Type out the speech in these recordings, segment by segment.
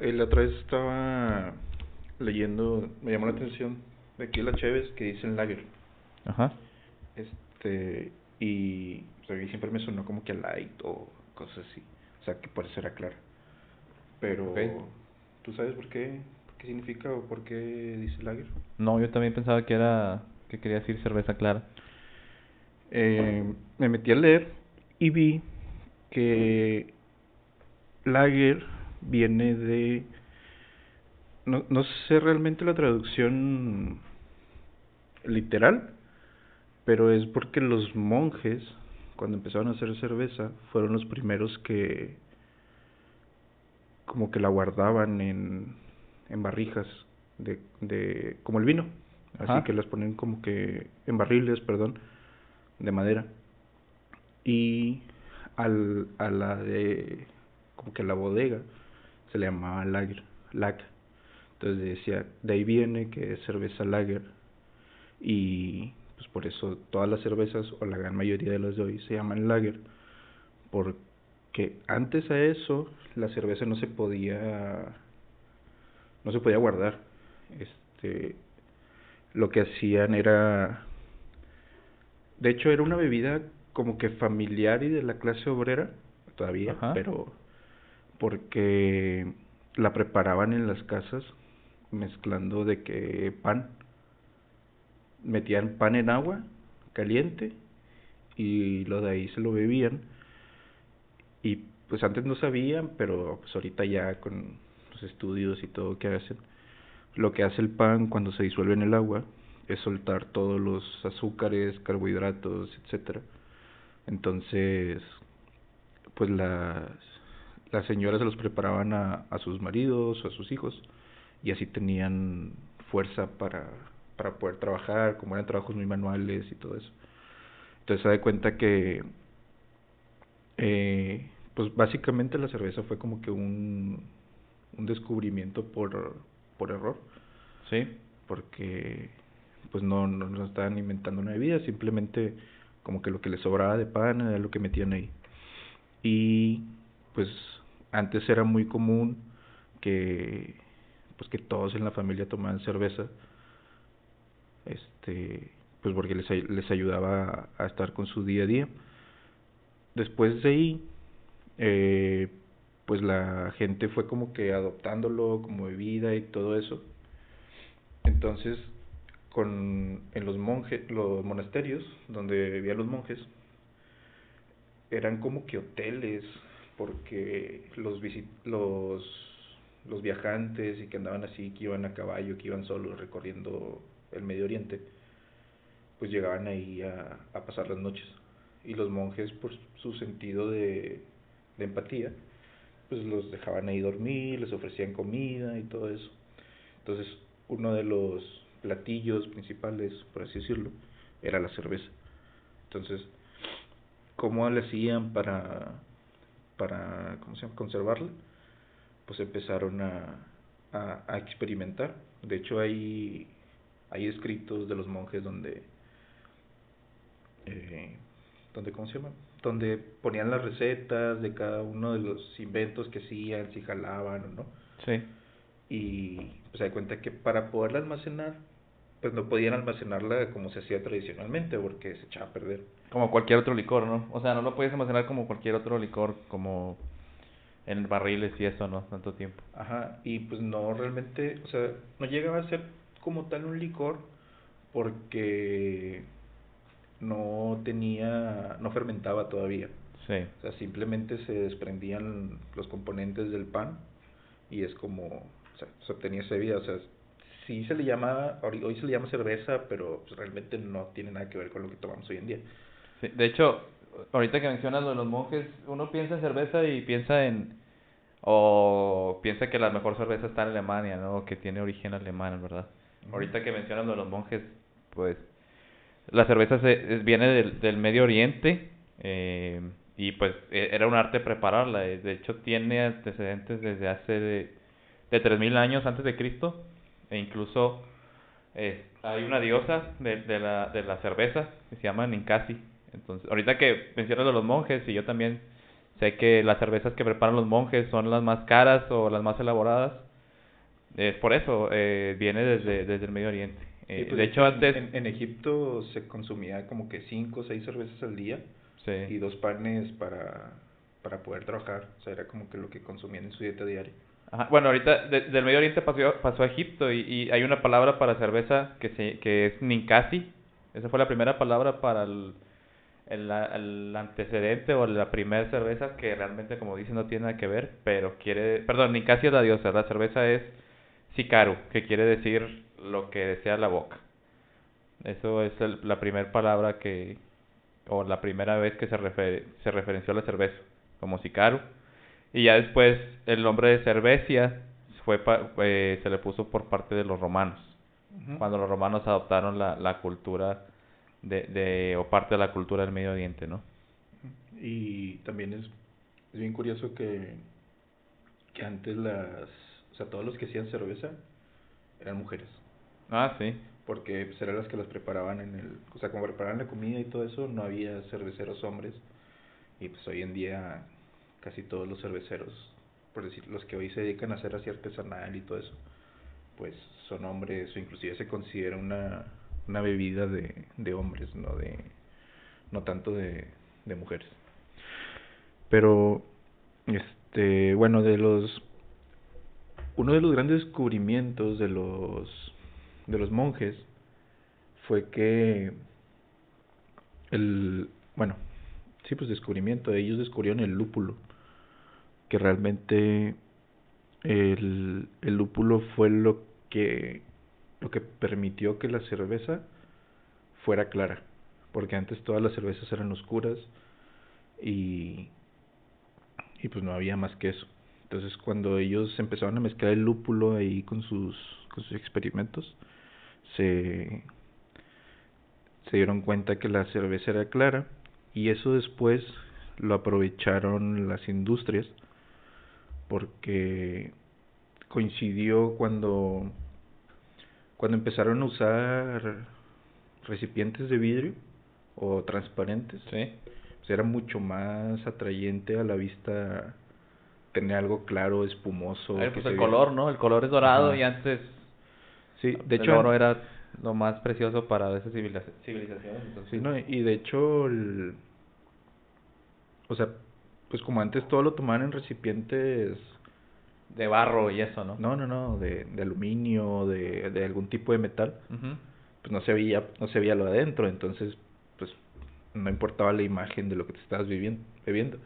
Eh, la otra vez estaba leyendo, me llamó la atención de aquí la Chévez que dicen lager. Ajá. Este, y o sea, siempre me sonó como que a light o cosas así. O sea, que por eso era clara. Pero, Ok. ¿tú sabes por qué? ¿Por qué significa o por qué dice lager? No, yo también pensaba que era que quería decir cerveza clara. Eh, me metí a leer y vi que lager viene de... No, no sé realmente la traducción literal, pero es porque los monjes, cuando empezaron a hacer cerveza, fueron los primeros que como que la guardaban en, en barrijas de, de como el vino, así Ajá. que las ponen como que en barriles, perdón, de madera. Y al, a la de como que la bodega se le llamaba lager, lag. Entonces decía, de ahí viene que es cerveza lager y pues por eso todas las cervezas o la gran mayoría de las de hoy se llaman lager porque antes a eso la cerveza no se podía no se podía guardar este lo que hacían era de hecho era una bebida como que familiar y de la clase obrera todavía Ajá. pero porque la preparaban en las casas mezclando de que pan. Metían pan en agua caliente y lo de ahí se lo bebían. Y pues antes no sabían pero pues ahorita ya con los estudios y todo que hacen lo que hace el pan cuando se disuelve en el agua es soltar todos los azúcares carbohidratos etcétera. Entonces pues las las señoras se los preparaban a, a sus maridos o a sus hijos y así tenían fuerza para, para poder trabajar, como eran trabajos muy manuales y todo eso. Entonces se da cuenta que, eh, pues básicamente la cerveza fue como que un, un descubrimiento por, por error, Sí. porque pues no, no, no estaban inventando una bebida, simplemente como que lo que les sobraba de pan era lo que metían ahí. Y antes era muy común que pues que todos en la familia tomaban cerveza este pues porque les, les ayudaba a, a estar con su día a día. Después de ahí eh, pues la gente fue como que adoptándolo como bebida y todo eso. Entonces con en los monjes los monasterios donde vivían los monjes eran como que hoteles porque los los los viajantes y que andaban así que iban a caballo que iban solos recorriendo el Medio Oriente pues llegaban ahí a, a pasar las noches. Y los monjes por su sentido de, de empatía pues los dejaban ahí dormir les ofrecían comida y todo eso. Entonces uno de los platillos principales por así decirlo era la cerveza. Entonces cómo le hacían para para ¿cómo se llama? conservarla pues empezaron a, a, a experimentar de hecho hay hay escritos de los monjes donde eh, donde cómo se llama donde ponían las recetas de cada uno de los inventos que hacían si jalaban o no Sí. y pues se da cuenta que para poderla almacenar pues no podían almacenarla como se hacía tradicionalmente porque se echaba a perder Como cualquier otro licor, ¿no? O sea, no lo puedes almacenar como cualquier otro licor, como en barriles y eso, ¿no? Tanto tiempo. Ajá, y pues no realmente, o sea, no llegaba a ser como tal un licor porque no tenía, no fermentaba todavía. Sí. O sea, simplemente se desprendían los componentes del pan y es como, o sea, se obtenía esa. O sea, sí se le llama, hoy se le llama cerveza, pero pues, realmente no tiene nada que ver con lo que tomamos hoy en día. Sí, De hecho, ahorita que mencionas lo de los monjes, uno piensa en cerveza y piensa en... O piensa que la mejor cerveza está en Alemania, ¿no? Que tiene origen alemán, ¿verdad? Ahorita que mencionas lo de los monjes, pues... La cerveza se, es- viene del, del Medio Oriente eh, y pues e- era un arte prepararla. eh, De hecho, tiene antecedentes desde hace de, de 3000 años antes de Cristo e incluso eh, hay una diosa de, de, la, de la cerveza que se llama Ninkasi. Entonces, ahorita que mencionas de los monjes y yo también sé que las cervezas que preparan los monjes son las más caras o las más elaboradas. Es por eso, eh, viene desde, desde el Medio Oriente. Eh, pues, de hecho, antes... En, en, Egipto se consumía como que cinco o seis cervezas al día y dos panes para, para poder trabajar. O sea, era como que lo que consumían en su dieta diaria. Ajá. Bueno, ahorita del Medio Oriente pasó, pasó a Egipto y, y, hay una palabra para cerveza que, se, que es ninkasi. Esa fue la primera palabra para el, antecedente o la primera cerveza que realmente, como dice, no tiene nada que ver, pero quiere... Perdón, ninkasi es la diosa, la cerveza es sikaru, que quiere decir lo que desea la boca. Eso es el, la primera palabra que, o la primera vez que se, se referenció a la cerveza, como sicaru. Y ya después el nombre de cervecia fue eh, se le puso por parte de los romanos, cuando los romanos adoptaron la, la cultura de, de, o parte de la cultura del Medio Oriente, ¿no? Y también es, es bien curioso que, que antes las, o sea, todos los que hacían cerveza eran mujeres. Ah, sí. Porque pues, eran las que las preparaban en el... O sea, como preparaban la comida y todo eso, no había cerveceros hombres. Y pues hoy en día casi todos los cerveceros, por decir, los que hoy se dedican a hacer así artesanal y todo eso, pues son hombres o inclusive se considera una, una bebida de, de hombres, no de no tanto de, de mujeres. Pero este, bueno, de los uno de los grandes descubrimientos de los de los monjes fue que el bueno sí pues descubrimiento ellos descubrieron el lúpulo que realmente el, el lúpulo fue lo que lo que permitió que la cerveza fuera clara porque antes todas las cervezas eran oscuras y y pues no había más que eso. Entonces cuando ellos empezaron a mezclar el lúpulo ahí con sus con sus experimentos se, se dieron cuenta que la cerveza era clara y eso después lo aprovecharon las industrias porque coincidió cuando cuando empezaron a usar recipientes de vidrio o transparentes sí. pues era mucho más atrayente a la vista tener algo claro espumoso ver, pues el color no el color es dorado Ajá. y antes Sí, de el hecho. oro era lo más precioso para esas civilizaciones. Entonces... Sí, no, y de hecho, el, o sea, pues como antes todo lo tomaban en recipientes. De barro y eso, ¿no? No, no, no, de, de aluminio, de, de algún tipo de metal. Uh -huh. Pues no se veía, no se veía lo adentro, entonces, pues no importaba la imagen de lo que te estabas viviendo, bebiendo.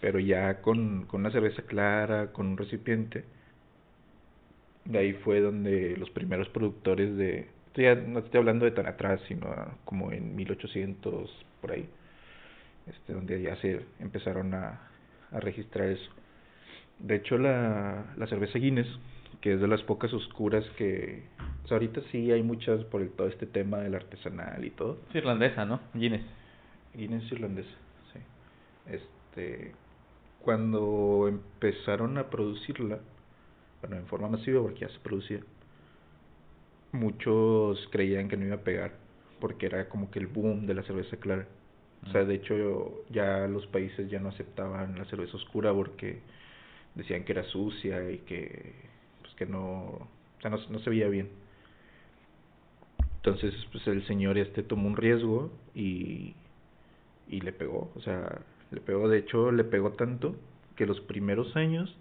Pero ya con, con una cerveza clara, con un recipiente, de ahí fue donde los primeros productores de ya no estoy hablando de tan atrás sino como en 1800 por ahí este donde ya se empezaron a, a registrar eso. De hecho la, la cerveza Guinness que es de las pocas oscuras que o sea, ahorita sí hay muchas por el, todo este tema del artesanal y todo. Es irlandesa no Guinness. Guinness irlandesa sí. Este cuando empezaron a producirla bueno, en forma masiva porque ya se producía, muchos creían que no iba a pegar porque era como que el boom de la cerveza clara. O sea, de hecho ya los países ya no aceptaban la cerveza oscura porque decían que era sucia y que pues que no, o sea, no, no se veía bien. Entonces, pues el señor este tomó un riesgo y y le pegó, o sea, le pegó, de hecho le pegó tanto que los primeros años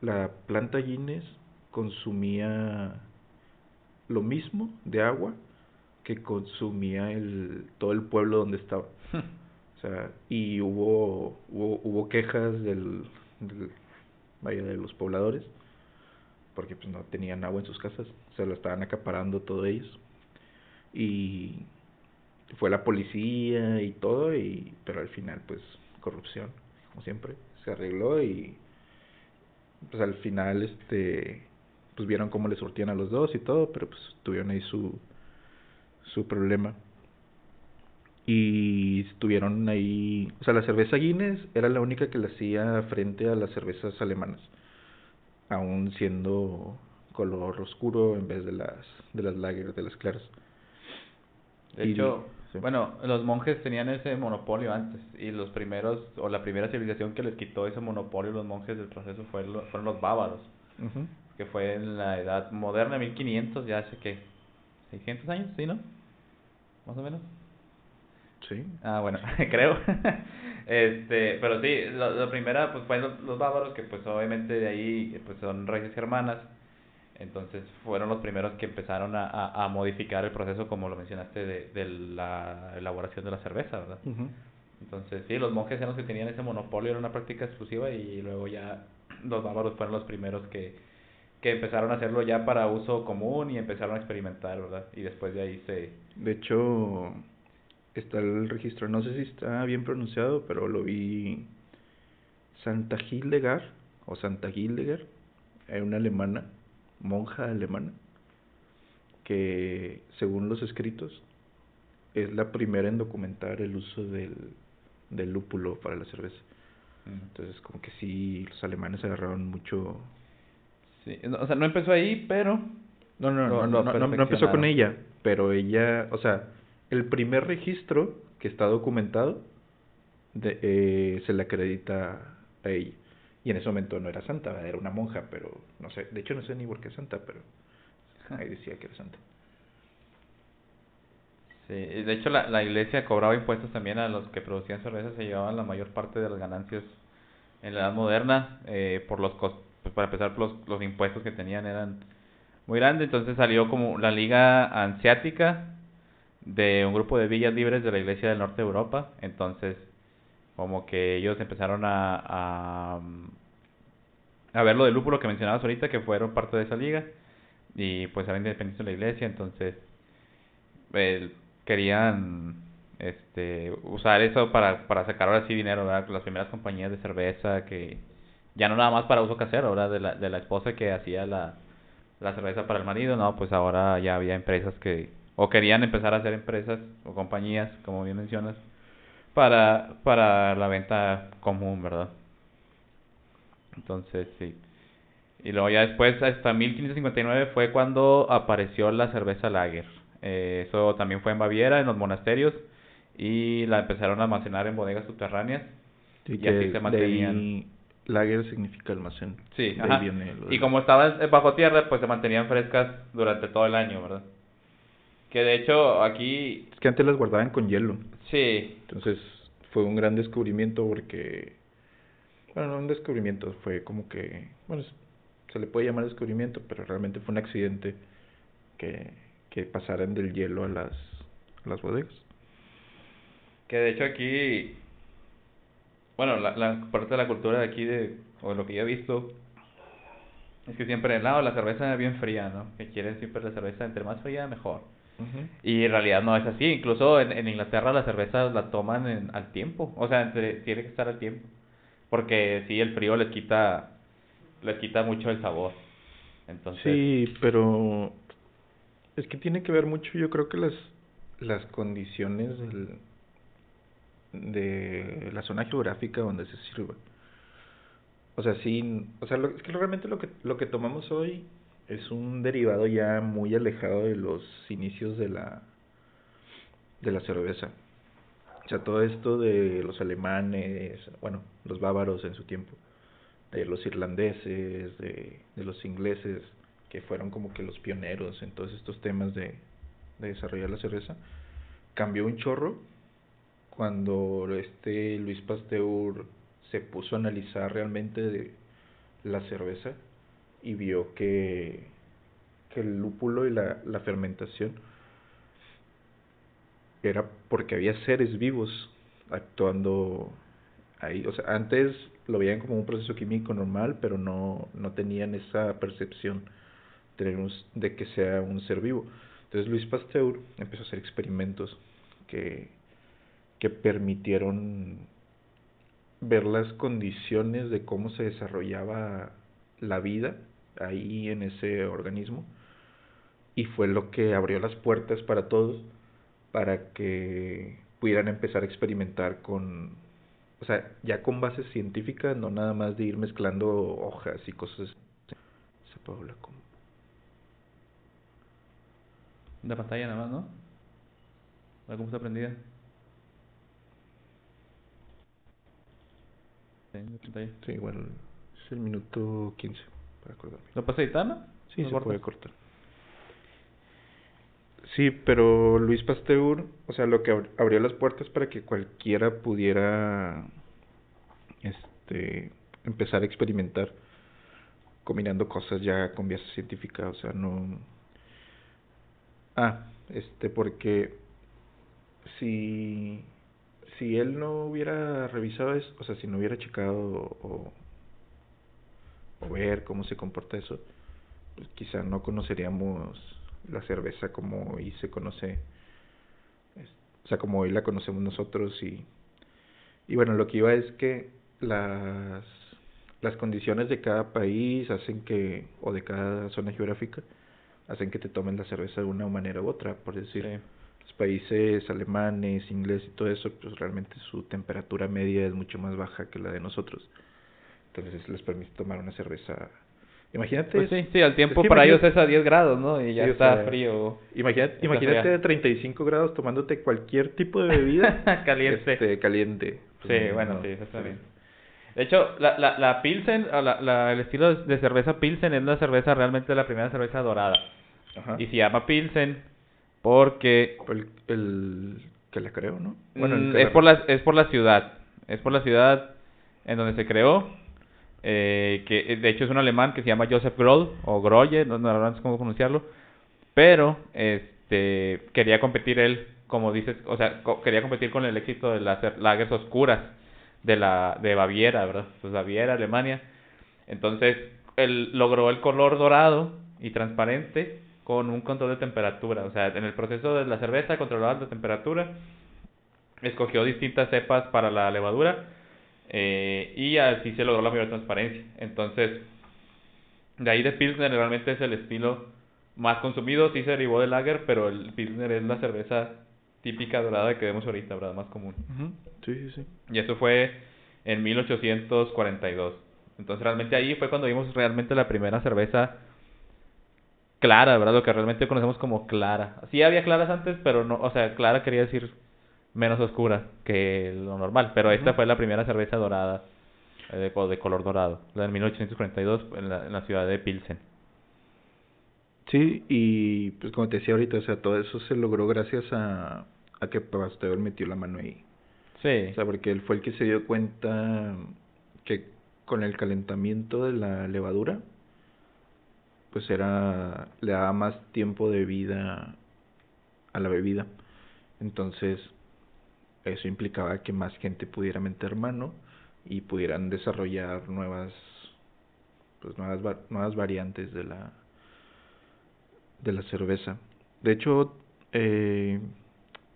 la planta Guinness consumía lo mismo de agua que consumía el todo el pueblo donde estaba. o sea, y hubo hubo, hubo quejas del, del vaya de los pobladores porque pues no tenían agua en sus casas, se lo estaban acaparando todos ellos. Y fue la policía y todo y pero al final pues corrupción, como siempre, se arregló y pues al final este pues vieron cómo le surtían a los dos y todo, pero pues tuvieron ahí su su problema. Y estuvieron ahí, o sea, la cerveza Guinness era la única que le hacía frente a las cervezas alemanas, aún siendo color oscuro en vez de las de las lager, de las claras. De y, hecho, Bueno, los monjes tenían ese monopolio antes y los primeros, o la primera civilización que les quitó ese monopolio a los monjes del proceso fue fueron los bávaros, que fue en la edad moderna, 1500, ya hace que 600 años, ¿sí, no? Más o menos. Sí. Ah, bueno, creo. este, pero sí, la, primera pues fue los, los, bávaros, que pues obviamente de ahí pues son raíces germanas entonces fueron los primeros que empezaron a, a, modificar el proceso, como lo mencionaste, de, de la elaboración de la cerveza, ¿verdad? Entonces sí, los monjes eran los que tenían ese monopolio, era una práctica exclusiva y luego ya los bárbaros fueron los primeros que, que empezaron a hacerlo ya para uso común y empezaron a experimentar, ¿verdad? Y después de ahí se... De hecho, está el registro, no sé si está bien pronunciado, pero lo vi Santa Hildegard, o Santa Hildegard, una alemana monja alemana que, según los escritos, es la primera en documentar el uso del, del lúpulo para la cerveza. Entonces, como que sí, los alemanes agarraron mucho... Sí, o sea, no empezó ahí, pero... No, no, no, no, no, no, empezó con ella, pero ella, o sea, el primer registro que está documentado de, eh, se le acredita a ella. Y en ese momento no era santa, era una monja, pero no sé, de hecho no sé ni por qué es santa, pero ahí decía que era santa. Sí, de hecho la, la iglesia cobraba impuestos también a los que producían cerveza, se llevaban la mayor parte de las ganancias en la edad moderna, eh, por los costos, pues para empezar los, los impuestos que tenían eran muy grandes, entonces salió como la Liga Ansiática de un grupo de villas libres de la iglesia del norte de Europa, entonces como que ellos empezaron a, a, a ver lo del lúpulo que mencionabas ahorita, que fueron parte de esa liga, y pues eran independientes de la iglesia, entonces querían este usar eso para, para sacar ahora sí dinero. Las primeras compañías de cerveza que ya no nada más para uso casero, ¿verdad? De la, de la esposa que hacía la, la cerveza para el marido, no, pues ahora ya había empresas que, o querían empezar a hacer empresas o compañías, como bien mencionas, para, para la venta común, ¿verdad? Entonces, sí. Y luego ya después, hasta 1559 fue cuando apareció la cerveza lager. Eh, eso también fue en Baviera, en los monasterios, y la empezaron a almacenar en bodegas subterráneas. y así se mantenían. Lager significa almacén. Sí, ajá. y como estaban bajo tierra, pues se mantenían frescas durante todo el año, ¿verdad? Que de hecho aquí... Es que antes las guardaban con hielo. Sí. Entonces fue un gran descubrimiento porque... Bueno, no un descubrimiento, fue como que... Bueno, se le puede llamar descubrimiento, pero realmente fue un accidente que, que pasaran del hielo a las, a las bodegas. Que de hecho aquí... Bueno, la, la parte de la cultura de aquí, de, o de lo que yo he visto, es que siempre el lado la cerveza es bien fría, ¿no? Que quieren siempre la cerveza entre más fría mejor. Y en realidad no es así. Incluso en, en Inglaterra la cerveza la toman en, al tiempo. O sea, tiene que estar al tiempo. Porque sí, el frío les quita, les quita mucho el sabor. Entonces... Sí, pero es que tiene que ver mucho, yo creo que las, las condiciones del, de la zona geográfica donde se sirve. O sea, sí, o sea, es que realmente lo que, lo que tomamos hoy es un derivado ya muy alejado de los inicios de la de la cerveza. O sea, todo esto de los alemanes, bueno, los bávaros en su tiempo, de los irlandeses, de, de los ingleses, que fueron como que los pioneros en todos estos temas de, de desarrollar la cerveza, cambió un chorro cuando este Luis Pasteur se puso a analizar realmente la cerveza y vio que, que el lúpulo y la, la fermentación era porque había seres vivos actuando ahí. O sea, antes lo veían como un proceso químico normal, pero no, no tenían esa percepción de, de que sea un ser vivo. Entonces Luis Pasteur empezó a hacer experimentos que, que permitieron ver las condiciones de cómo se desarrollaba la vida ahí en ese organismo y fue lo que abrió las puertas para todos para que pudieran empezar a experimentar con, o sea, ya con base científica, no nada más de ir mezclando hojas y cosas. Se puede hablar De pantalla nada más, ¿no? ¿Cómo está prendida? Sí, igual es el minuto 15, para acordarme. ¿Lo pasa editar, Sí, se puede cortar. Sí, pero Luis Pasteur, o sea, lo que abrió las puertas para que cualquiera pudiera este empezar a experimentar combinando cosas ya con vías científicas, o sea, no Ah, este porque si si él no hubiera revisado eso, o sea, si no hubiera checado o, o ver cómo se comporta eso, pues quizá no conoceríamos la cerveza como hoy se conoce, o sea, como hoy la conocemos nosotros y, y bueno, lo que iba es que las, las condiciones de cada país hacen que, o de cada zona geográfica, hacen que te tomen la cerveza de una manera u otra, por decir, países alemanes, ingleses y todo eso, pues realmente su temperatura media es mucho más baja que la de nosotros. Entonces les permite tomar una cerveza Imagínate. Pues sí, sí, al tiempo para ellos es a 10 grados, ¿no? Y ya está frío. Imagínate, imagínate a 35 grados tomándote cualquier tipo de bebida caliente. Este, caliente. sí, pues, bueno, sí, eso está bien. De hecho, la, la, la Pilsen, la, la, el estilo de cerveza Pilsen es una cerveza realmente la primera cerveza dorada. Ajá. Y se llama Pilsen porque... El, el que la creó, ¿no? Bueno, mm, es, por la, es por la ciudad. Es por la ciudad en donde se creó eh, que eh, de hecho es un alemán que se llama Joseph Groll, o Grolle, no, no sé cómo pronunciarlo, pero este quería competir él, como dices, o sea, quería competir con el éxito de las lagers oscuras de la de Baviera, ¿verdad? Pues Baviera, Alemania. Entonces, él logró el color dorado y transparente con un control de temperatura, o sea, en el proceso de la cerveza controlaba la temperatura, escogió distintas cepas para la levadura eh, y así se logró la mayor transparencia. Entonces, de ahí de Pilsner realmente es el estilo más consumido, sí se derivó del lager, pero el Pilsner es la cerveza típica dorada que vemos ahorita, ¿verdad? Más común. Sí, sí, sí. Y eso fue en 1842. Entonces realmente ahí fue cuando vimos realmente la primera cerveza clara, ¿verdad? Lo que realmente conocemos como clara. Sí había claras antes, pero no, o sea, clara quería decir menos oscura que lo normal. Pero esta fue la primera cerveza dorada, eh, de, de, color dorado, la de 1842 en la, en la ciudad de Pilsen. Sí, y pues como te decía ahorita, o sea, todo eso se logró gracias a, a que Pasteur metió la mano ahí. Sí. O sea, porque él fue el que se dio cuenta que con el calentamiento de la levadura, pues era, le daba más tiempo de vida a la bebida. Entonces, eso implicaba que más gente pudiera meter mano y pudieran desarrollar nuevas pues nuevas nuevas variantes de la de la cerveza de hecho eh,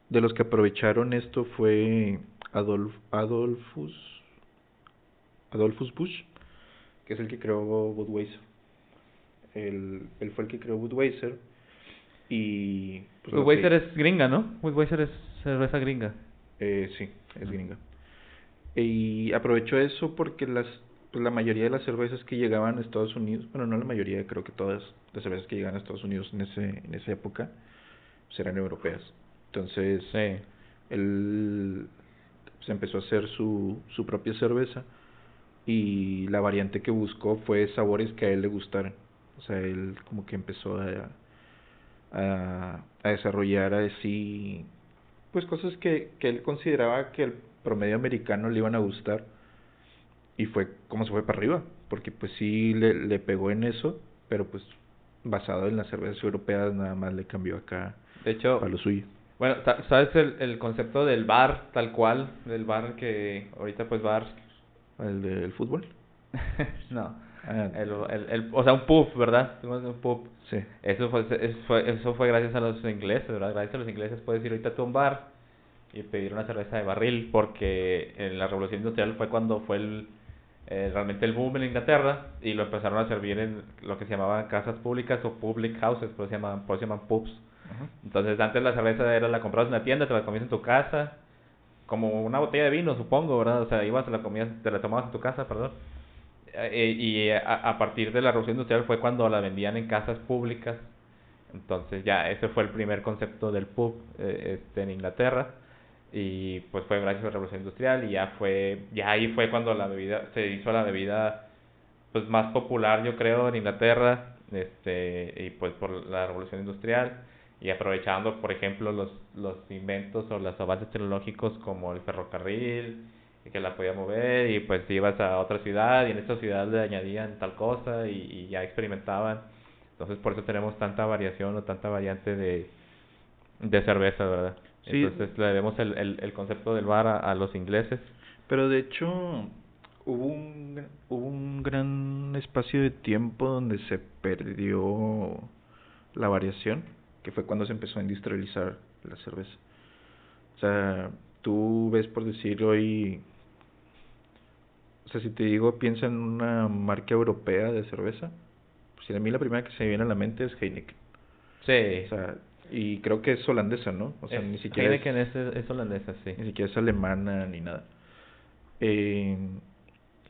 de los que aprovecharon esto fue Adolf Adolfus Adolfus Busch que es el que creó Budweiser él, él fue el que creó Budweiser y pues, Budweiser es gringa no Budweiser es cerveza gringa eh, sí, es gringa. Y aprovechó eso porque las pues la mayoría de las cervezas que llegaban a Estados Unidos, bueno, no la mayoría, creo que todas las cervezas que llegaban a Estados Unidos en ese en esa época pues eran europeas. Entonces, sí. él se empezó a hacer su, su propia cerveza y la variante que buscó fue sabores que a él le gustaran. O sea, él como que empezó a, a, a desarrollar así pues cosas que, que él consideraba que el promedio americano le iban a gustar y fue como se fue para arriba, porque pues sí le, le pegó en eso, pero pues basado en las cervezas europeas nada más le cambió acá de hecho, a lo suyo. Bueno, ¿sabes el, el concepto del bar tal cual? Del bar que ahorita pues bar... ¿El del fútbol? no. Ah. El, el, el, o sea, un pub, ¿verdad? Un pub. Sí. Eso fue, eso fue, eso fue gracias a los ingleses, ¿verdad? Gracias a los ingleses puedes ir ahorita a un bar y pedir una cerveza de barril porque en la revolución industrial fue cuando fue el, eh, realmente el boom en Inglaterra y lo empezaron a servir en lo que se llamaban casas públicas o public houses, por eso se llaman, por eso se llaman pubs. Entonces antes la cerveza era la comprabas en la tienda, te la comías en tu casa, como una botella de vino, supongo, ¿verdad? O sea, ibas, te la comías, te la tomabas en tu casa, perdón. Eh, y a, a, partir de la revolución industrial fue cuando la vendían en casas públicas. Entonces ya ese fue el primer concepto del pub eh, este, en Inglaterra. Y pues fue gracias a la revolución industrial y ya fue ya ahí fue cuando la bebida se hizo la bebida pues más popular yo creo en Inglaterra este y pues por la revolución industrial. Y aprovechando por ejemplo los los inventos o los avances tecnológicos como el ferrocarril y que la podía mover y pues ibas a otra ciudad y en esa ciudad le añadían tal cosa y, y ya experimentaban entonces por eso tenemos tanta variación o tanta variante de de cerveza verdad entonces le debemos el, el, el concepto del bar a, los ingleses. Pero de hecho hubo un, hubo un gran espacio de tiempo donde se perdió la variación, que fue cuando se empezó a industrializar la cerveza. O sea, tú ves por decir hoy, o sea, si te digo, piensa en una marca europea de cerveza, pues a mí la primera que se me viene a la mente es Heineken. Sí. O sea, y creo que es holandesa, ¿no? O sea, ni siquiera es, es, es, holandesa, sí. Ni siquiera es alemana ni nada. Eh,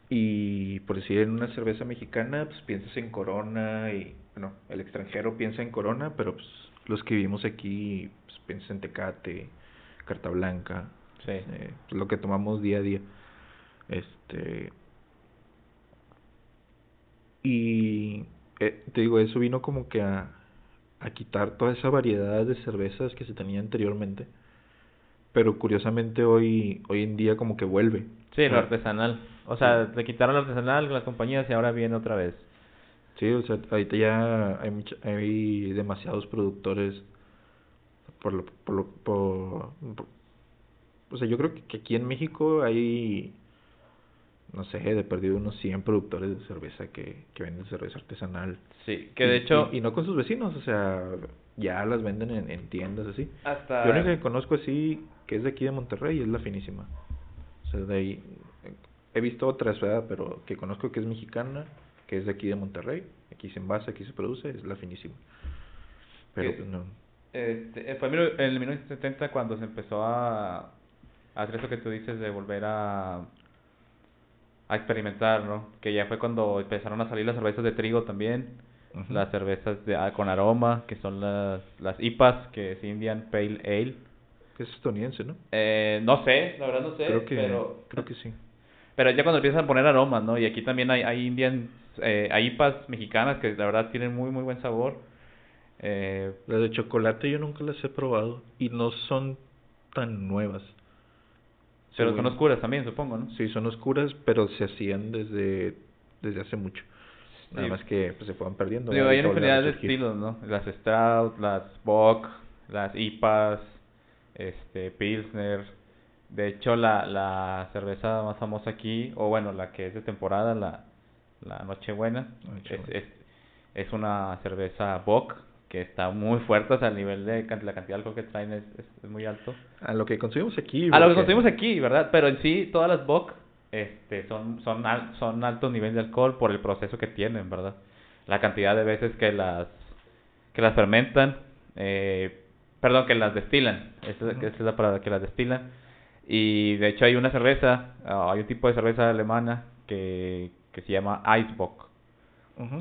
y por decir en una cerveza mexicana, pues piensas en Corona y, bueno, el extranjero piensa en Corona, pero pues los que vivimos aquí, pues piensan en Tecate, Carta Blanca, sí. eh, lo que tomamos día a día. Este. Y eh, te digo, eso vino como que a, a quitar toda esa variedad de cervezas que se tenía anteriormente. Pero curiosamente hoy hoy en día como que vuelve. Sí, lo artesanal. O sea, le quitaron lo artesanal las compañías y ahora viene otra vez. Sí, o sea, ahorita ya hay, hay demasiados productores por lo, por lo, por, o sea, yo creo que aquí en México hay no sé, de perdido unos 100 productores de cerveza que, que venden cerveza artesanal. Sí, que de hecho... Y, no con sus vecinos, o sea, ya las venden en, en tiendas así. Hasta... Yo única que conozco así, que es de aquí de Monterrey, es la finísima. O sea, de ahí... He visto otras, ¿verdad? Pero que conozco que es mexicana, que es de aquí de Monterrey. Aquí se envasa, aquí se produce, es la finísima. Pero pues no. Este, fue en el 1970 cuando se empezó a hacer eso que tú dices de volver a a experimentar, ¿no? Que ya fue cuando empezaron a salir las cervezas de trigo también, las cervezas de, ah, con aroma, que son las, las IPAs, que es Indian Pale Ale. Que es estadounidense, ¿no? Eh, no sé, la verdad no sé, creo que, pero... Creo que sí. Pero ya cuando empiezan a poner aromas, ¿no? Y aquí también hay, hay Indian, eh, hay IPAs mexicanas que la verdad tienen muy, muy buen sabor. Eh, las de chocolate yo nunca las he probado y no son tan nuevas. Pero son oscuras también, supongo, ¿no? Sí, son oscuras, pero se hacían desde, desde hace mucho. Nada más que pues, se fueron perdiendo. Digo, hay infinidad de estilos, ¿no? Las Stout, las Bock, las IPAs, este, Pilsner. De hecho, la, la cerveza más famosa aquí, o bueno, la que es de temporada, la, la Nochebuena, Es, es, es una cerveza Bock que está muy fuerte, o sea, el nivel de la cantidad de alcohol que traen es, es, muy alto. A lo que consumimos aquí. A lo que consumimos aquí, ¿verdad? Pero en sí, todas las Bock este, son, son, al, son altos niveles de alcohol por el proceso que tienen, ¿verdad? La cantidad de veces que las, que las fermentan, eh, perdón, que las destilan, esa, es la palabra, que las destilan. Y de hecho hay una cerveza, ah, hay un tipo de cerveza alemana que, que se llama Eisbock.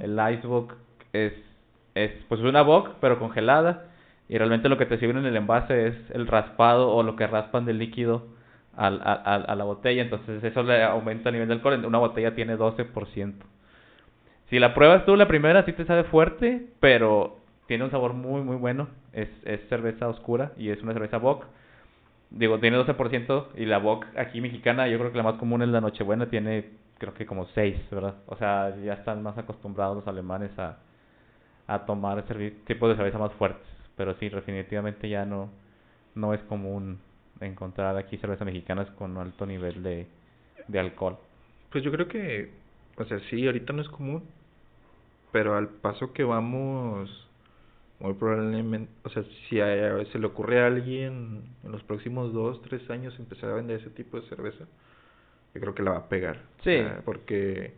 El Eisbock es es pues una bock pero congelada y realmente lo que te sirven en el envase es el raspado o lo que raspan del líquido al, a, a, la botella, entonces eso le aumenta el nivel de alcohol, una botella tiene 12%. Si la pruebas tú la primera sí te sabe fuerte, pero tiene un sabor muy muy bueno, es, es cerveza oscura y es una cerveza bock. Digo, tiene 12% y la bock aquí mexicana, yo creo que la más común es la Nochebuena, tiene creo que como 6, ¿verdad? O sea, ya están más acostumbrados los alemanes a, a tomar tipos de cerveza más fuertes. Pero sí, definitivamente ya no, no es común encontrar aquí cervezas mexicanas con alto nivel de, de alcohol. Pues yo creo que, o sea, sí, ahorita no es común, pero al paso que vamos, muy probablemente, o sea, si se le ocurre a alguien en los próximos dos, tres años empezar a vender ese tipo de cerveza, yo creo que la va a pegar. Sí. porque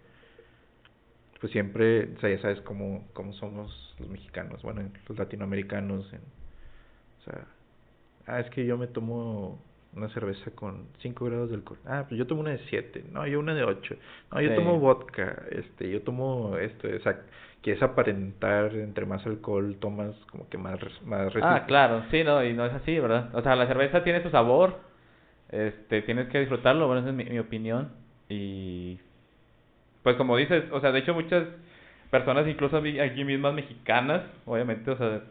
pues siempre, o sea, ya sabes cómo, cómo somos los mexicanos, bueno, los latinoamericanos, en, o sea, ah, es que yo me tomo una cerveza con 5 grados de alcohol. Ah, pues yo tomo una de 7. No, yo una de 8. No, yo Sí. tomo vodka. Este, yo tomo esto. O sea, quieres aparentar entre más alcohol tomas como que más, más Ah, claro, sí, no, y no es así, ¿verdad? O sea, la cerveza tiene su sabor, este, tienes que disfrutarlo, bueno, esa es mi, mi opinión, y pues como dices, o sea, de hecho muchas personas, incluso aquí mismas mexicanas, obviamente, o sea,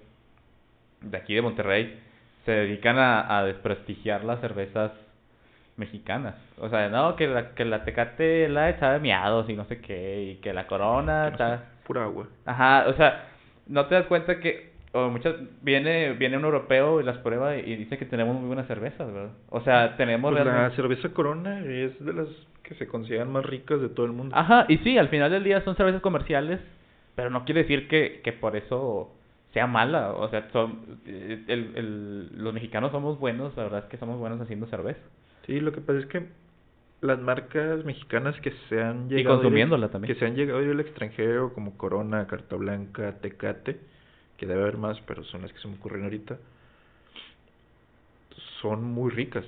de aquí de Monterrey, se dedican a, a desprestigiar las cervezas mexicanas. O sea, no, que la, que la Tecate la sabe miados y no sé qué, y que la Corona Que no está... pura agua. Ajá, o sea, no te das cuenta que o muchas viene viene un europeo y las prueba y, dice que tenemos muy buenas cervezas, ¿verdad? O sea, tenemos Pues la cerveza Corona es de las que se consideran más ricas de todo el mundo. Ajá, y sí, al final del día son cervezas comerciales, pero no quiere decir que, que por eso sea mala, o sea, son eh, el, el, los mexicanos somos buenos, la verdad es que somos buenos haciendo cerveza Sí, lo que pasa es que las marcas mexicanas que se han Y llegado ir- consumiéndola también. que se han llegado al extranjero como Corona, Carta Blanca, Tecate, que debe haber más, pero son las que se me ocurren ahorita, son muy ricas.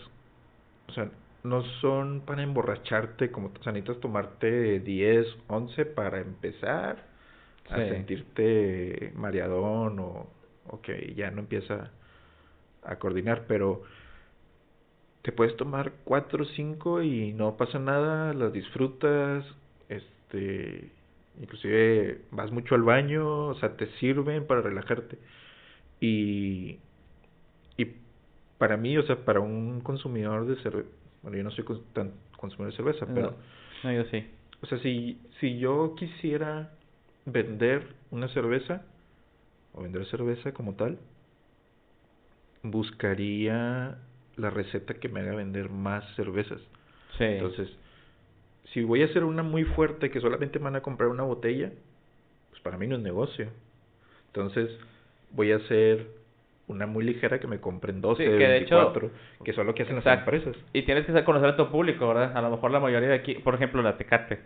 O sea, no son para emborracharte como o sea, necesitas tomarte 10, 11 para empezar a sentirte mareadón o, que ya no empieza a coordinar, pero te puedes tomar cuatro o cinco y no pasa nada, las disfrutas, este, inclusive vas mucho al baño, o sea, te sirven para relajarte. Y, y para mí, o sea, para un consumidor de cerveza, bueno, yo no soy tan consumidor de cerveza, pero, No, yo sí. o sea, si, si yo quisiera vender una cerveza, o vender cerveza como tal, buscaría la receta que me haga vender más cervezas. Sí. Entonces, si voy a hacer una muy fuerte que solamente me van a comprar una botella, pues para mí no es negocio. Entonces, voy a hacer una muy ligera que me compren 12, Sí, que de hecho- 24, que son lo que hacen Exacto. las empresas. Y tienes que conocer a tu público, ¿verdad? A lo mejor la mayoría de aquí, por ejemplo, la Tecate.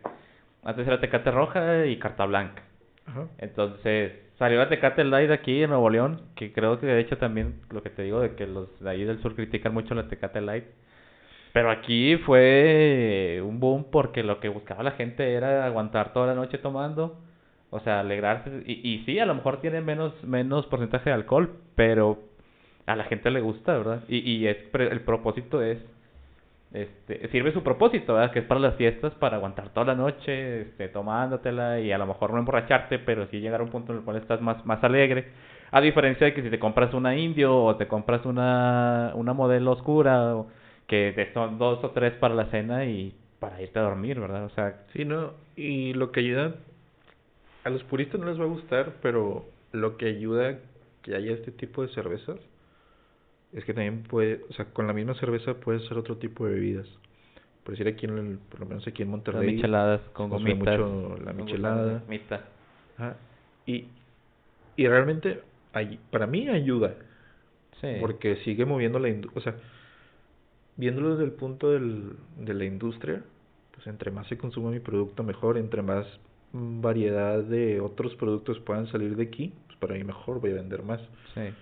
Antes era Tecate roja y carta blanca. Ajá. Entonces, salió la Tecate Light aquí en Nuevo León, que creo que de hecho también lo que te digo de que los de ahí del sur critican mucho la Tecate Light. Pero aquí fue un boom porque lo que buscaba la gente era aguantar toda la noche tomando, o sea, alegrarse y, y sí, a lo mejor tiene menos menos porcentaje de alcohol, pero a la gente le gusta, ¿verdad? Y y es el propósito es este, sirve su propósito, ¿verdad? Que es para las fiestas, para aguantar toda la noche, este, tomándotela y a lo mejor no emborracharte, pero sí llegar a un punto en el cual estás más, más alegre. A diferencia de que si te compras una indio o te compras una, una modelo oscura, o que son dos o tres para la cena y para irte a dormir, ¿verdad? O sea, Sí, no, y lo que ayuda, a los puristas no les va a gustar, pero lo que ayuda que haya este tipo de cervezas es que también puede, o sea, con la misma cerveza puedes hacer otro tipo de bebidas. Por decir aquí, en el, por lo menos aquí en las Monterrey, micheladas con gomitas. mucho la michelada. Ajá, y, y realmente, para mí ayuda, Sí. porque sigue moviendo la industria, o sea, viéndolo desde el punto del, de la industria, pues entre más se consuma mi producto mejor, entre más variedad de otros productos puedan salir de aquí, pues para mí mejor voy a vender más. Sí.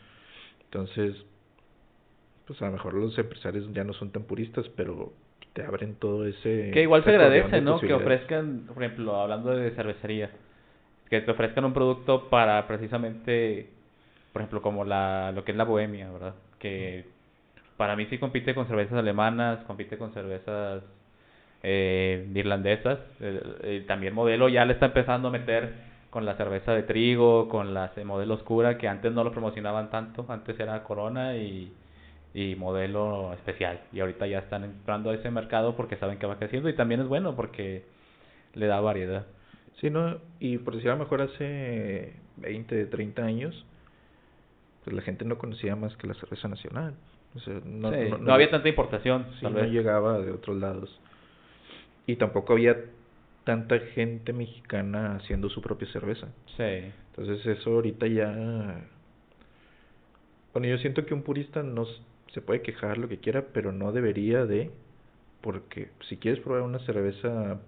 Entonces, pues a lo mejor los empresarios ya no son tan puristas, pero te abren todo ese... Que igual se agradece, de ¿no? Que ofrezcan, por ejemplo, hablando de cervecería, que te ofrezcan un producto para precisamente, por ejemplo, como la lo que es la bohemia, ¿verdad? Que para mí sí compite con cervezas alemanas, compite con cervezas eh, irlandesas. eh, eh, también modelo ya le está empezando a meter con la cerveza de trigo, con la ce- modelo oscura, que antes no lo promocionaban tanto, antes era Corona y, y modelo especial. Y ahorita ya están entrando a ese mercado porque saben que va creciendo y también es bueno porque le da variedad. Sí, ¿no? Y por decir a lo mejor hace 20, 30 años, pues la gente no conocía más que la cerveza nacional. O sea, no, Sí, no, no había tanta importación, sí, tal no llegaba de otros lados. Y tampoco había tanta gente mexicana haciendo su propia cerveza. Sí. Entonces eso ahorita ya... Bueno, yo siento que un purista no se puede quejar lo que quiera, pero no debería de, porque si quieres probar una cerveza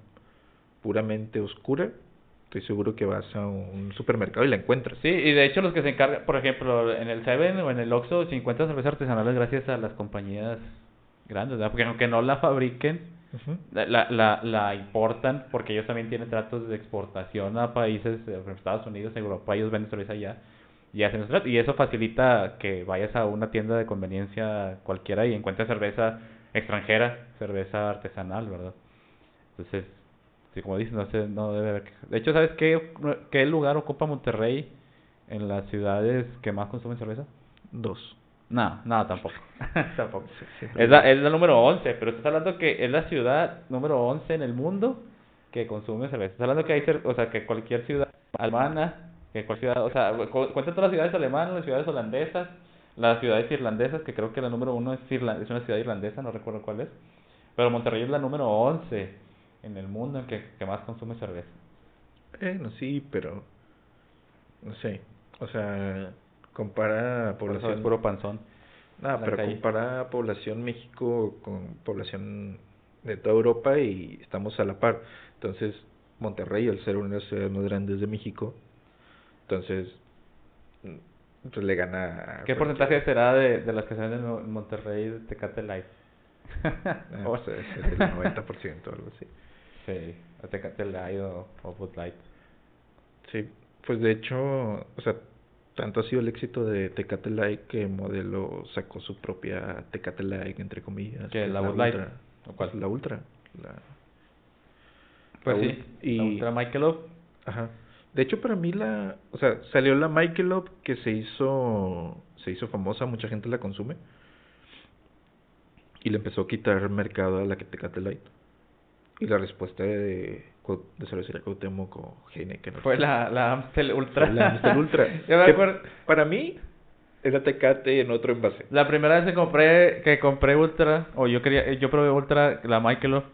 puramente oscura, estoy seguro que vas a un supermercado y la encuentras. Sí, y de hecho los que se encargan, por ejemplo, en el Seven o en el Oxxo se encuentran cervezas artesanales gracias a las compañías grandes, ¿verdad? Porque aunque no la fabriquen, Ujú. la, la, la, la importan porque ellos también tienen tratos de exportación a países, eh, Estados Unidos, Europa, ellos venden cerveza allá y hacen tratos. Y eso facilita que vayas a una tienda de conveniencia cualquiera y encuentres cerveza extranjera, cerveza artesanal, ¿verdad? Entonces, sí, como dices, no, sé, no debe haber. De hecho, ¿sabes qué, qué lugar ocupa Monterrey en las ciudades que más consumen cerveza? Dos. No, no, tampoco. tampoco. Sí, sí, Es la, es la número 11, pero estás hablando que es la ciudad número 11 en el mundo que consume cerveza. Estás hablando que hay, o sea, que cualquier ciudad alemana, que cualquier ciudad, o sea, cu- cuenta todas las ciudades alemanas, las ciudades holandesas, las ciudades irlandesas, que creo que la número uno es, es una ciudad irlandesa, no recuerdo cuál es. Pero Monterrey es la número 11 en el mundo en que, que más consume cerveza. Bueno, sí, pero no sé. O sea, compara eso población. es puro panzón. No, la pero calle. compara población México con población de toda Europa y estamos a la par. Entonces, Monterrey, al ser una de las ciudades más grandes de México, entonces, mm, pues le gana. a ¿Qué porcentaje será de, de las que se venden en Mo- en Monterrey de Tecate Light? Ah, O- pues, es el 90% o algo así. Sí, o Tecate Light o, o Bud Light. Sí, pues de hecho, o sea, tanto ha sido el éxito de Tecate Light que Modelo sacó su propia Tecate Light, entre comillas. ¿Qué, que la Light? Ultra. ¿O cuál? La Ultra. La... Pues la sí, y- la Ultra Michelob. Ajá. De hecho, para mí la, o sea, salió la Michelob que se hizo, se hizo famosa, mucha gente la consume. Y le empezó a quitar mercado a la que Tecate Light. Y la respuesta de, de cervecería Cuauhtémoc Heineken. Fue la, la Amstel Ultra. Fue la Amstel Ultra. Yo me acuerdo, Para mí, era Tecate en otro envase. la primera vez que compré, que compré Ultra, o yo quería, yo probé Ultra, la Michelob,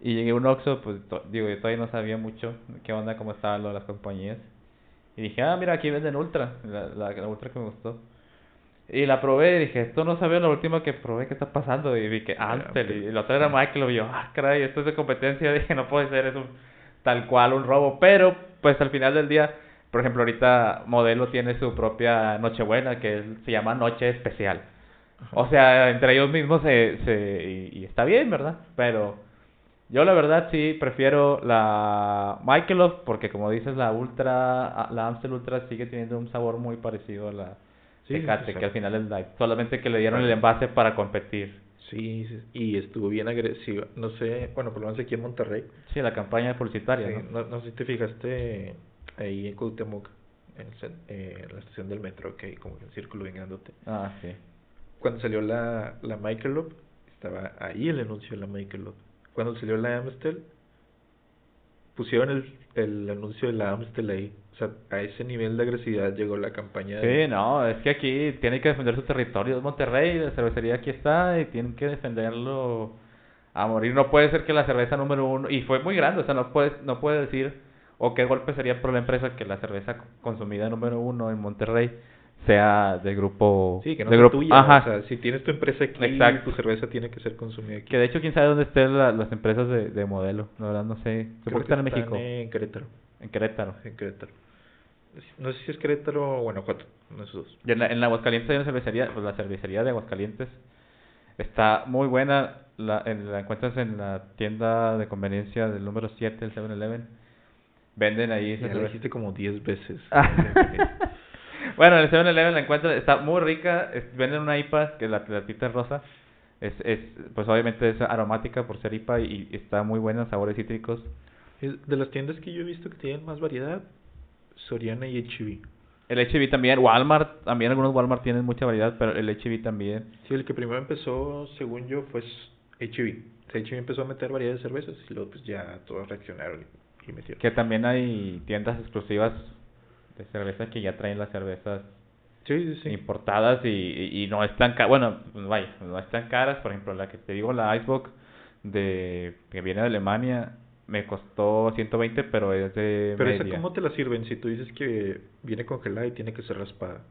y llegué a un Oxxo, pues, to- digo, yo todavía no sabía mucho qué onda, cómo estaban lo las compañías. Y dije, ah, mira, aquí venden Ultra, la, la, la Ultra que me gustó. Y la probé y dije, esto no sabía la última que probé, ¿qué está pasando? Y vi que Amstel, y la otra era Michelob, y yo, ah, caray, esto es de competencia, dije, no puede ser, es un, tal cual un robo. Pero, pues al final del día, por ejemplo, ahorita Modelo tiene su propia Nochebuena, que se llama Noche Especial. O sea, entre ellos mismos se, se y, y está bien, ¿verdad? Pero yo la verdad sí prefiero la Michelob porque como dices la Ultra, la Amstel Ultra sigue teniendo un sabor muy parecido a la Sí, Tecate, sí, que al final es light. Solamente que le dieron el envase para competir. Sí, sí, y estuvo bien agresiva. No sé, bueno, por lo menos aquí en Monterrey. Sí, la campaña publicitaria, Sí, ¿no? no, no sé si te fijaste ahí en Cuauhtémoc, en, eh, en la estación del metro, que hay como que un círculo bien grandote. Ah, sí. Cuando salió la, la Michelob, estaba ahí el anuncio de la Michelob. Cuando salió la Amstel, pusieron el, el anuncio de la Amstel ahí. O sea, a ese nivel de agresividad llegó la campaña. Sí, no, es que aquí tiene que defender su territorio. Monterrey, la cervecería aquí está y tienen que defenderlo a morir. No puede ser que la cerveza número uno, y fue muy grande, o sea, no puede, no puede decir, o qué golpe sería para la empresa que la cerveza consumida número uno en Monterrey sea del grupo... Sí, que no del sea grupo, tuya. Ajá, O sea, si tienes tu empresa aquí, Exacto. tu cerveza tiene que ser consumida aquí. que de hecho quién sabe dónde estén la- las empresas de, de modelo, la verdad no sé. Creo que están en México, en Querétaro. en Querétaro. En Querétaro. No sé si es Querétaro o Guanajuato, de esos dos. Y en, la, en la Aguascalientes hay una cervecería, pues la cervecería de Aguascalientes está muy buena, la, en- la encuentras en la tienda de conveniencia del número 7, el 7-Eleven. Venden ahí Ya lo dijiste como 10 veces. bueno, en el 7-Eleven la encuentras, está muy rica, es- venden una IPA, que la, la tita es rosa. Es, es, pues obviamente es aromática por ser IPA y, y está muy buena, sabores cítricos. De las tiendas que yo he visto que tienen más variedad, Soriana y H-E-B. El HB también, Walmart, también algunos Walmart tienen mucha variedad, pero el HB también. Sí, el que primero empezó, según yo, fue H-E-B. H-E-B empezó a meter variedad de cervezas y luego pues ya todos reaccionaron y, y metieron. Que también hay tiendas exclusivas de cerveza que ya traen las cervezas Sí, sí, sí. importadas y, y, y no están caras. Bueno, vaya, no están caras. Por ejemplo, la que te digo, la Icebox de, que viene de Alemania, me costó 120, pero es de Pero esa. ¿cómo te la sirven? Si tú dices que viene congelada y tiene que ser raspada.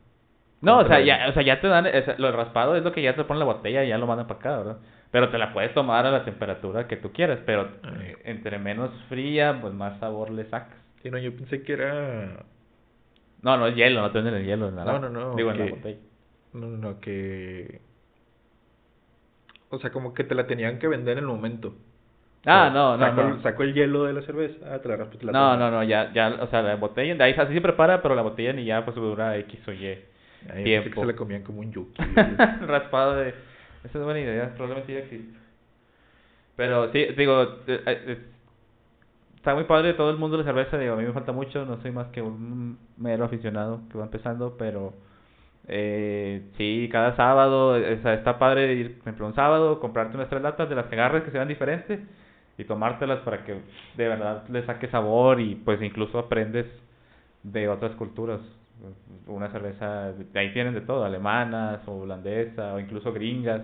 No, ¿Cómo o sea, ya, o sea, ya te dan, o sea, lo raspado es lo que ya te ponen en la botella y ya lo mandan para acá, ¿verdad? Pero te la puedes tomar a la temperatura que tú quieras, pero Ah. eh, entre menos fría, pues más sabor le sacas. Sí, no, yo pensé que era... No, no es hielo, no te venden el hielo en la No, no, no, Digo, en la botella. No, no, no, que... o sea, como que te la tenían que vender en el momento. Ah, O sea, no, no, saco, no. El, hielo de la cerveza, ah, te la te la No, no, no, ya, ya, o sea, la botella, de ahí así se prepara, pero la botella ni ya pues dura X o Y. Ahí pensé que tiempo. se la comían como un yuki. Raspado de... Esa es buena idea, probablemente ya existe. Pero sí, digo, eh, eh, está muy padre todo el mundo de la cerveza, digo, a mí me falta mucho, no soy más que un mero aficionado que va empezando, pero eh, sí, cada sábado, o sea, está padre ir, por ejemplo, un sábado, comprarte unas tres latas de las que agarres que sean diferentes y tomártelas para que de verdad le saque sabor y pues incluso aprendes de otras culturas. Una cerveza, ahí tienen de todo, alemanas o holandesa o incluso gringas.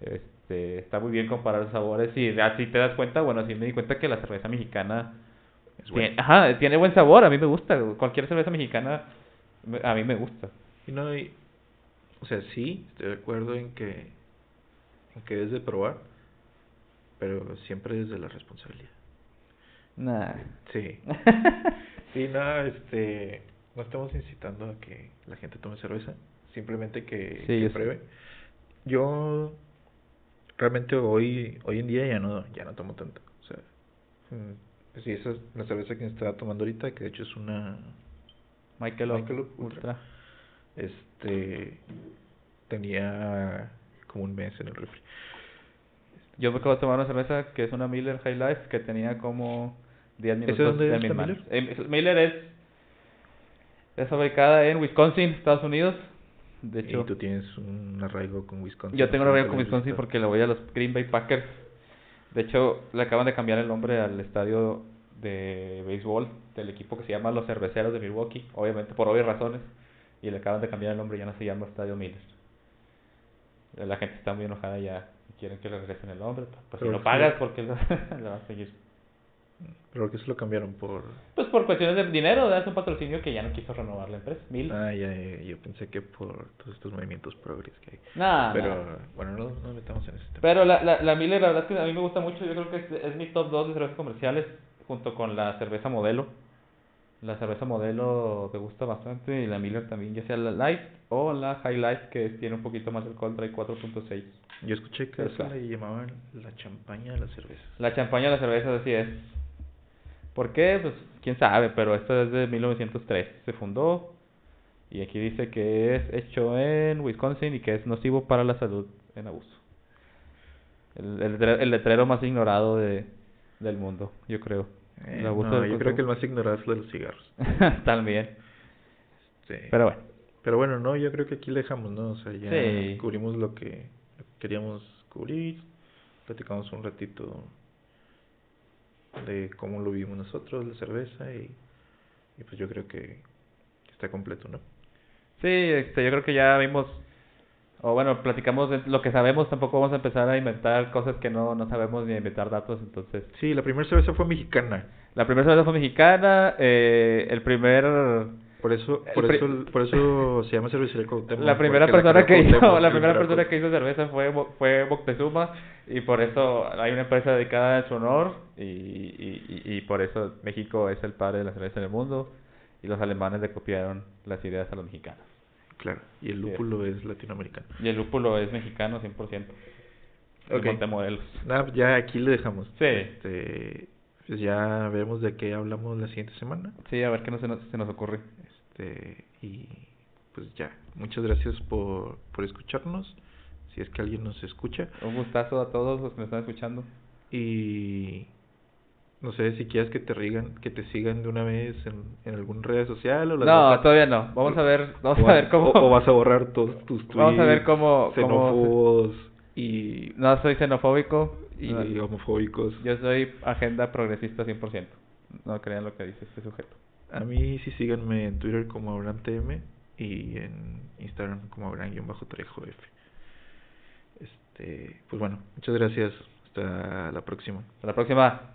Este, está muy bien comparar sabores y así te das cuenta, bueno, así me di cuenta que la cerveza mexicana Es tiene, ajá, tiene buen sabor, a mí me gusta, cualquier cerveza mexicana me- a mí me gusta. Y no, y- o sea, sí, estoy de acuerdo en que, en que debes de probar, pero siempre desde la responsabilidad. Nah. Sí. Sí, no, este, no estamos incitando a que la gente tome cerveza, simplemente que, Sí, que pruebe. Yo realmente hoy, hoy en día ya no, ya no tomo tanto. O sea, mm, pues sí, esa es la cerveza que me estaba tomando ahorita, que de hecho es una, Michael, Michelob Ultra. este, tenía como un mes en el refri. Yo me acabo de tomar una cerveza que es una Miller High Life que tenía como 10 minutos de es mis la manos. Eh, Miller es, es fabricada en Wisconsin, Estados Unidos. De hecho, y tú tienes un arraigo con Wisconsin. yo tengo ¿no? Que relación con Wisconsin porque le voy a los Green Bay Packers. De hecho, le acaban de cambiar el nombre al estadio de béisbol del equipo que se llama Los Cerveceros de Milwaukee, obviamente por obvias razones. Y le acaban de cambiar el nombre, ya no se llama Estadio Miller. La gente está muy enojada ya y quieren que le regresen el nombre. Pues si Pero lo sí. pagas, porque lo, lo vas a seguir? ¿Pero por qué se lo cambiaron? Por... Pues por cuestiones de dinero, es un patrocinio que ya no quiso renovar la empresa. Mil. Ah, ya, ya, yo pensé que por todos estos movimientos progres que hay. Nah, Pero nah. bueno, no no nos metamos en ese tema. Pero la, la, la Miller, la verdad es que a mí me gusta mucho. Yo creo que es, es mi top 2 de cervezas comerciales, junto con la cerveza modelo. La cerveza modelo me gusta bastante y la Miller también, ya sea la Light o la High Life, que tiene un poquito más de alcohol, trae 4.6. Yo escuché que eso le llamaban la champaña de las cervezas. La champaña de la cerveza, así es. ¿Por qué? Pues quién sabe, pero esto es de 1903. Se fundó y aquí dice que es hecho en Wisconsin y que es nocivo para la salud en abuso. El, el, letre- el letrero más ignorado de, del mundo, yo creo. Eh, El abuso no, del yo creo que el más ignorado es lo de los cigarros. También. Sí. Pero bueno. Pero bueno, no, yo creo que aquí dejamos, ¿no? O sea, ya Sí. cubrimos lo que, lo que queríamos cubrir. Platicamos un ratito de cómo lo vivimos nosotros, la cerveza, y, y pues yo creo que está completo, ¿no? Sí, este, yo creo que ya vimos, o bueno, platicamos de lo que sabemos, tampoco vamos a empezar a inventar cosas que no, no sabemos ni a inventar datos, entonces... Sí, la primera cerveza fue mexicana. La primera cerveza fue mexicana, eh, el primer... Por eso, por eso, por eso se llama cervecería Cuauhtémoc. La primera persona que carrera hizo, Cuauhtémoc la primera persona que hizo cerveza fue, fue Moctezuma y por eso hay una empresa dedicada en su honor y, y, y, y por eso México es el padre de la cerveza en el mundo y los alemanes le copiaron las ideas a los mexicanos. Claro, y el Sí. lúpulo es latinoamericano. Y el lúpulo es mexicano 100%. El Ok. Montemorelos. Nada, ya aquí le dejamos. Sí. Este, pues ya veremos de qué hablamos la siguiente semana. Sí, a ver qué no se nos, se nos ocurre. Este, y pues ya, muchas gracias por, por escucharnos, si es que alguien nos escucha. Un gustazo a todos los que nos están escuchando. Y no sé si quieres que te sigan, que te sigan de una vez en, en alguna red social o las No, a- todavía no. Vamos a ver, vamos o a ver cómo... o, o vas a borrar todos tus tweets Vamos a ver cómo- cómo- xenófobos y, No soy xenofóbico. y no. homofóbicos. Yo soy agenda progresista 100%. No crean lo que dice este sujeto. A mí sí síganme en Twitter como AbramTM y en Instagram como Abraham-Trejo F. Este, pues bueno, muchas gracias. Hasta la próxima. Hasta la próxima.